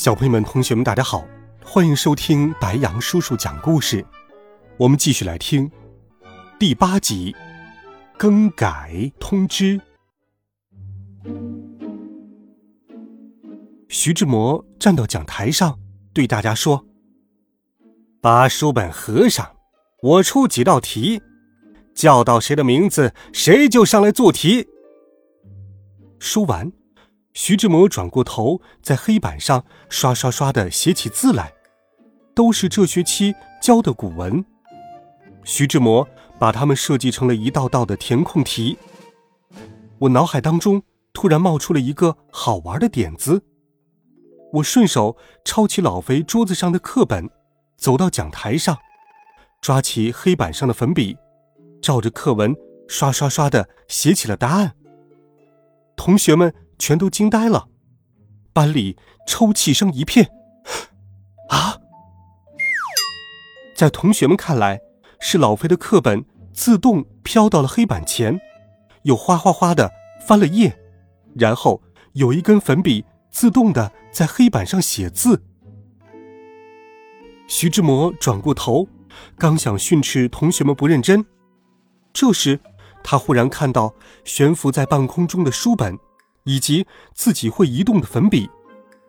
小朋友们、同学们，大家好，欢迎收听白羊叔叔讲故事。我们继续来听第八集《更改通知》。徐志摩站到讲台上，对大家说：“把书本合上，我出几道题，叫到谁的名字，谁就上来做题。”说完。徐志摩转过头，在黑板上刷刷刷的写起字来，都是这学期教的古文。徐志摩把它们设计成了一道道的填空题。我脑海当中突然冒出了一个好玩的点子，我顺手抄起老肥桌子上的课本，走到讲台上，抓起黑板上的粉笔，照着课文刷刷刷的写起了答案。同学们。全都惊呆了，班里抽泣声一片。啊！在同学们看来，是老飞的课本自动飘到了黑板前，又哗哗哗的翻了页，然后有一根粉笔自动的在黑板上写字。徐志摩转过头，刚想训斥同学们不认真，这时他忽然看到悬浮在半空中的书本。以及自己会移动的粉笔，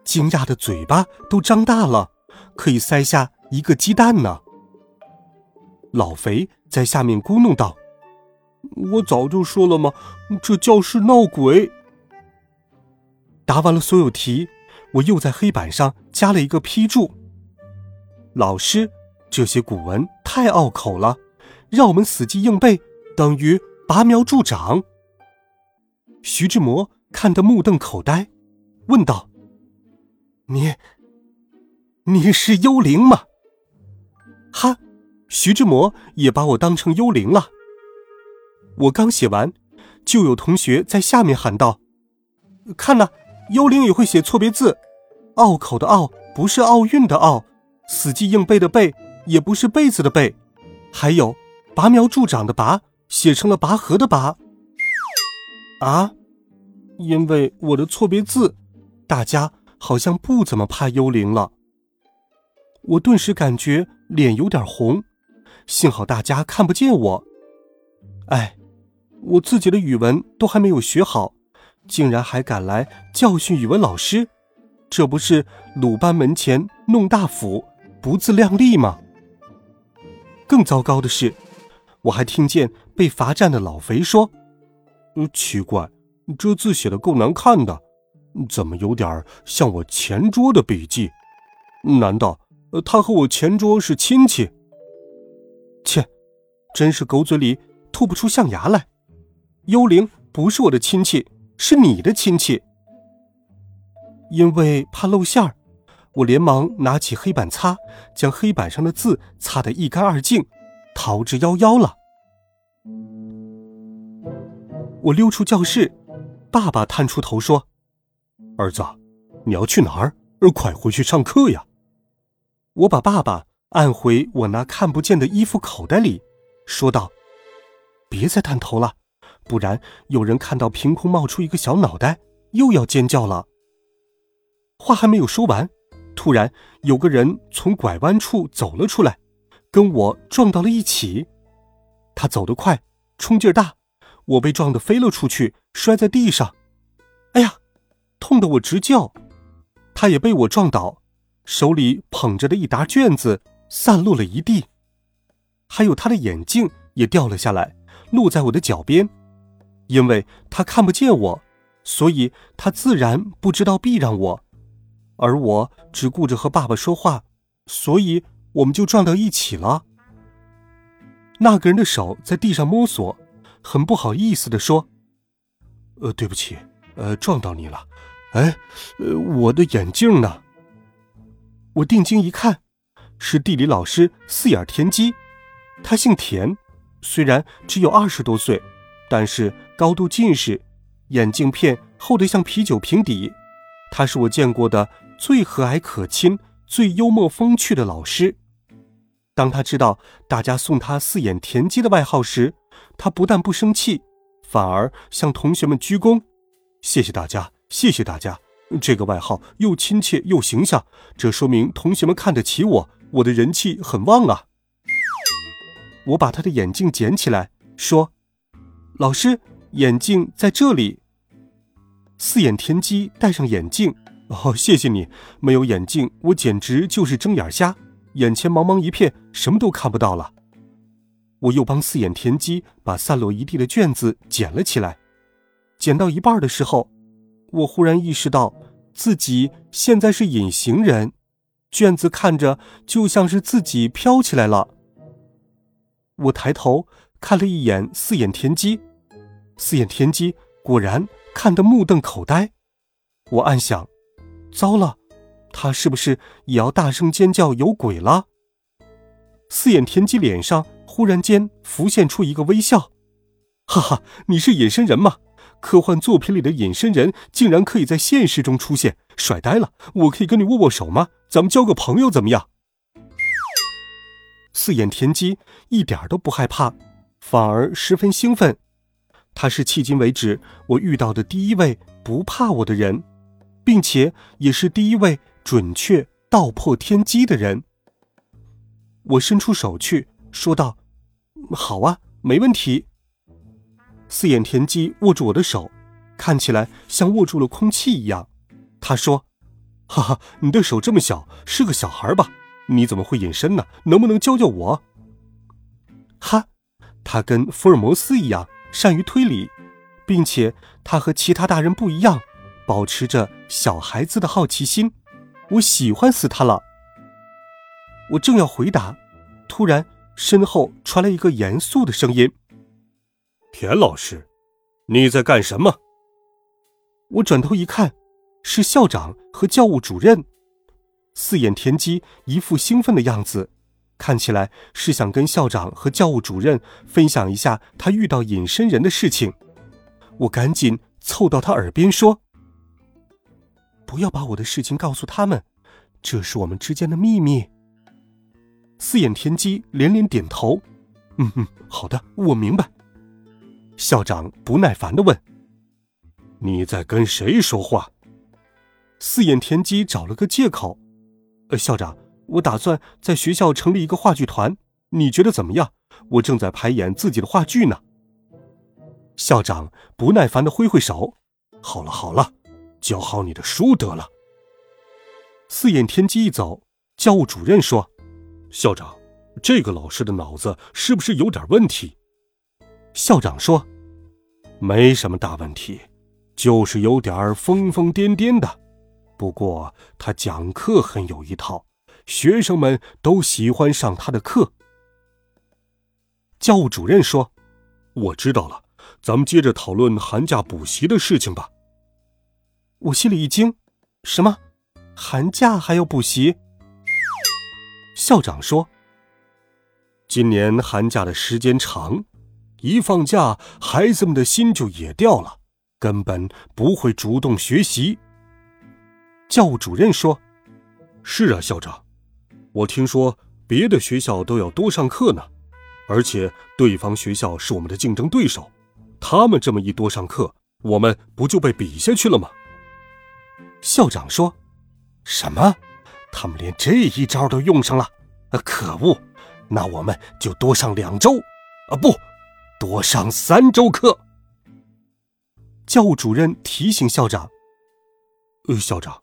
惊讶的嘴巴都张大了，可以塞下一个鸡蛋呢。老肥在下面咕哝道：“我早就说了嘛？这教室闹鬼。”答完了所有题，我又在黑板上加了一个批注：“老师，这些古文太拗口了，让我们死记硬背，等于拔苗助长。”徐志摩。看得目瞪口呆，问道：“你，你是幽灵吗？”哈，徐志摩也把我当成幽灵了。我刚写完，就有同学在下面喊道：“看呐，幽灵也会写错别字，拗口的拗不是奥运的奥，死记硬背的背也不是被子的被，还有拔苗助长的拔写成了拔河的拔。”啊！因为我的错别字，大家好像不怎么怕幽灵了。我顿时感觉脸有点红，幸好大家看不见我。哎，我自己的语文都还没有学好，竟然还敢来教训语文老师，这不是鲁班门前弄大斧，不自量力吗？更糟糕的是，我还听见被罚站的老肥说：“嗯，奇怪。”这字写的够难看的，怎么有点像我前桌的笔记？难道他和我前桌是亲戚？切，真是狗嘴里吐不出象牙来！幽灵不是我的亲戚，是你的亲戚。因为怕露馅儿，我连忙拿起黑板擦，将黑板上的字擦得一干二净，逃之夭夭了。我溜出教室。爸爸探出头说：“儿子，你要去哪儿？快回去上课呀！”我把爸爸按回我那看不见的衣服口袋里，说道：“别再探头了，不然有人看到凭空冒出一个小脑袋，又要尖叫了。”话还没有说完，突然有个人从拐弯处走了出来，跟我撞到了一起。他走得快，冲劲儿大。我被撞得飞了出去，摔在地上，哎呀，痛得我直叫。他也被我撞倒，手里捧着的一沓卷子散落了一地，还有他的眼镜也掉了下来，落在我的脚边。因为他看不见我，所以他自然不知道避让我，而我只顾着和爸爸说话，所以我们就撞到一起了。那个人的手在地上摸索。很不好意思的说：“呃，对不起，呃，撞到你了。哎，呃，我的眼镜呢？”我定睛一看，是地理老师四眼田鸡。他姓田，虽然只有二十多岁，但是高度近视，眼镜片厚得像啤酒瓶底。他是我见过的最和蔼可亲、最幽默风趣的老师。当他知道大家送他“四眼田鸡”的外号时，他不但不生气，反而向同学们鞠躬：“谢谢大家，谢谢大家！这个外号又亲切又形象，这说明同学们看得起我，我的人气很旺啊！”我把他的眼镜捡起来，说：“老师，眼镜在这里。”四眼田鸡戴上眼镜，哦，谢谢你。没有眼镜，我简直就是睁眼瞎，眼前茫茫一片，什么都看不到了。我又帮四眼田鸡把散落一地的卷子捡了起来，捡到一半的时候，我忽然意识到自己现在是隐形人，卷子看着就像是自己飘起来了。我抬头看了一眼四眼田鸡，四眼田鸡果然看得目瞪口呆。我暗想：糟了，他是不是也要大声尖叫有鬼了？四眼田鸡脸上忽然间浮现出一个微笑，哈哈，你是隐身人吗？科幻作品里的隐身人竟然可以在现实中出现，帅呆了！我可以跟你握握手吗？咱们交个朋友怎么样？四眼田鸡一点都不害怕，反而十分兴奋。他是迄今为止我遇到的第一位不怕我的人，并且也是第一位准确道破天机的人。我伸出手去，说道：“好啊，没问题。”四眼田鸡握住我的手，看起来像握住了空气一样。他说：“哈哈，你的手这么小，是个小孩吧？”你怎么会隐身呢？能不能教教我？哈，他跟福尔摩斯一样善于推理，并且他和其他大人不一样，保持着小孩子的好奇心。我喜欢死他了。我正要回答，突然身后传来一个严肃的声音：“田老师，你在干什么？”我转头一看，是校长和教务主任。四眼田鸡一副兴奋的样子，看起来是想跟校长和教务主任分享一下他遇到隐身人的事情。我赶紧凑到他耳边说：“不要把我的事情告诉他们，这是我们之间的秘密。”四眼田鸡连连点头：“嗯嗯，好的，我明白。”校长不耐烦的问：“你在跟谁说话？”四眼田鸡找了个借口。呃，校长，我打算在学校成立一个话剧团，你觉得怎么样？我正在排演自己的话剧呢。校长不耐烦的挥挥手：“好了好了，教好你的书得了。”四眼天机一走，教务主任说：“校长，这个老师的脑子是不是有点问题？”校长说：“没什么大问题，就是有点疯疯癫癫的。”不过他讲课很有一套，学生们都喜欢上他的课。教务主任说：“我知道了，咱们接着讨论寒假补习的事情吧。”我心里一惊：“什么？寒假还要补习？”校长说：“今年寒假的时间长，一放假，孩子们的心就野掉了，根本不会主动学习。”教务主任说：“是啊，校长，我听说别的学校都要多上课呢，而且对方学校是我们的竞争对手，他们这么一多上课，我们不就被比下去了吗？”校长说：“什么？他们连这一招都用上了？可恶！那我们就多上两周，啊，不，多上三周课。”教务主任提醒校长：“呃，校长。”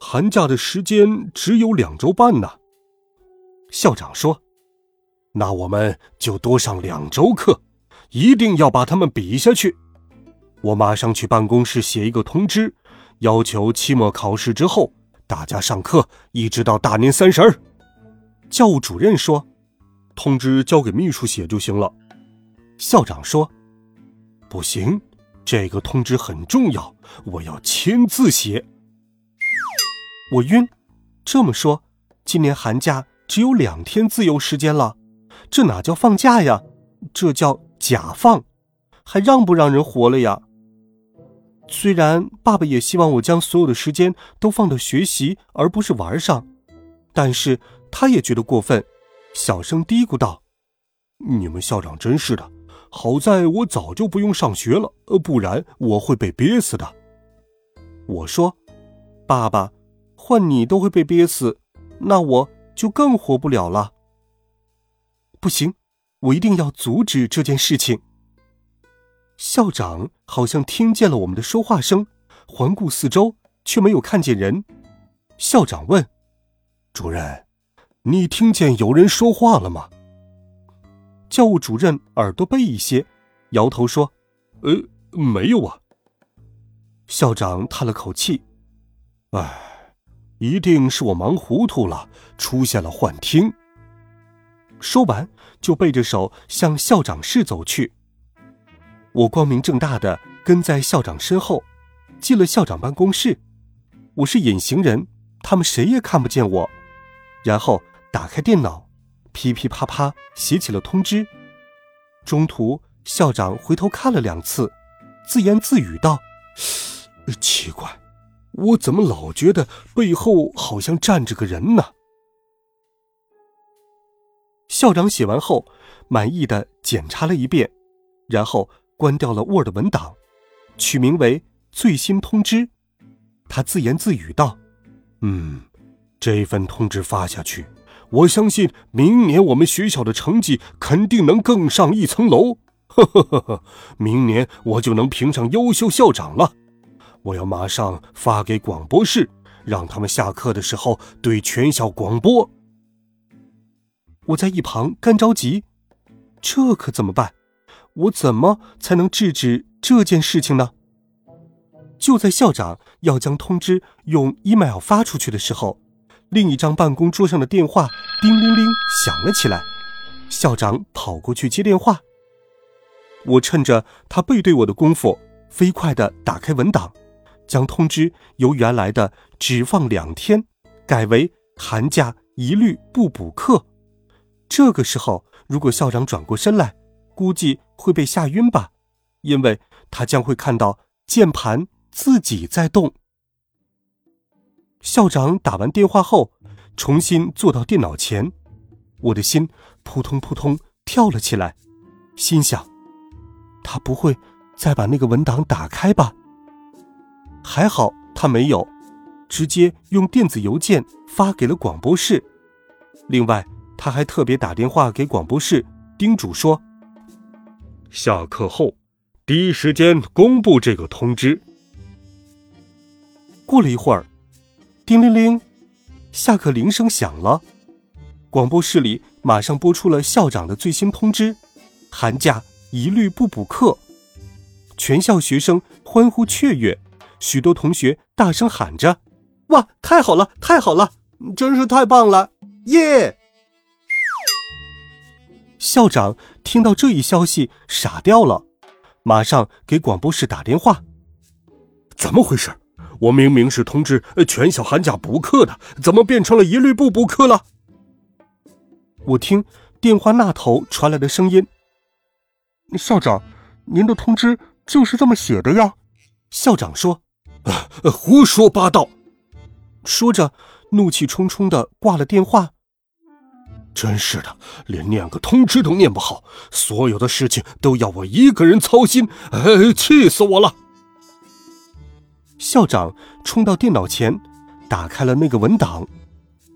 寒假的时间只有两周半呢，校长说：“那我们就多上两周课，一定要把他们比下去。我马上去办公室写一个通知，要求期末考试之后大家上课，一直到大年三十儿。”教务主任说：“通知交给秘书写就行了。”校长说：“不行，这个通知很重要，我要亲自写。”我晕，这么说，今年寒假只有两天自由时间了，这哪叫放假呀？这叫假放，还让不让人活了呀？虽然爸爸也希望我将所有的时间都放到学习而不是玩上，但是他也觉得过分，小声嘀咕道：“你们校长真是的，好在我早就不用上学了，呃，不然我会被憋死的。”我说：“爸爸，换你都会被憋死，那我就更活不了了。”不行，我一定要阻止这件事情。校长好像听见了我们的说话声，环顾四周，却没有看见人。校长问：“主任，你听见有人说话了吗？”教务主任耳朵背一些，摇头说：“呃，没有啊。”校长叹了口气：“唉，一定是我忙糊涂了，出现了幻听。”说完，就背着手向校长室走去。我光明正大的跟在校长身后，进了校长办公室。我是隐形人，他们谁也看不见我。然后打开电脑，噼噼啪啪写起了通知。中途，校长回头看了两次，自言自语道：“奇怪，我怎么老觉得背后好像站着个人呢？”校长写完后，满意的检查了一遍，然后。关掉了 Word 文档，取名为“最新通知”。他自言自语道：“嗯，这份通知发下去，我相信明年我们学校的成绩肯定能更上一层楼。呵呵呵呵，明年我就能评上优秀校长了。我要马上发给广播室，让他们下课的时候对全校广播。”我在一旁干着急，这可怎么办？我怎么才能制止这件事情呢？就在校长要将通知用 email 发出去的时候，另一张办公桌上的电话叮铃铃响了起来。校长跑过去接电话。我趁着他背对我的功夫，飞快地打开文档，将通知由原来的只放两天，改为寒假一律不补课。这个时候，如果校长转过身来，估计会被吓晕吧，因为他将会看到键盘自己在动。校长打完电话后，重新坐到电脑前，我的心扑通扑通跳了起来，心想：他不会再把那个文档打开吧？还好他没有，直接用电子邮件发给了广播室。另外，他还特别打电话给广播室，叮嘱说。下课后，第一时间公布这个通知。过了一会儿，叮铃铃，下课铃声响了。广播室里马上播出了校长的最新通知：寒假一律不补课。全校学生欢呼雀跃，许多同学大声喊着：“哇，太好了，太好了，真是太棒了，耶！”校长听到这一消息，傻掉了，马上给广播室打电话。怎么回事？我明明是通知全校寒假补课的，怎么变成了一律不补课了？我听电话那头传来的声音：“校长，您的通知就是这么写的呀。”校长说：“胡说八道！”说着，怒气冲冲的挂了电话。真是的，连念个通知都念不好，所有的事情都要我一个人操心，哎，气死我了！校长冲到电脑前，打开了那个文档，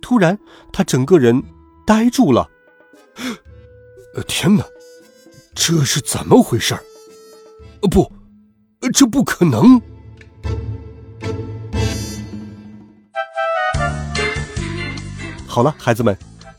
突然他整个人呆住了。天哪，这是怎么回事？不，这不可能！好了，孩子们。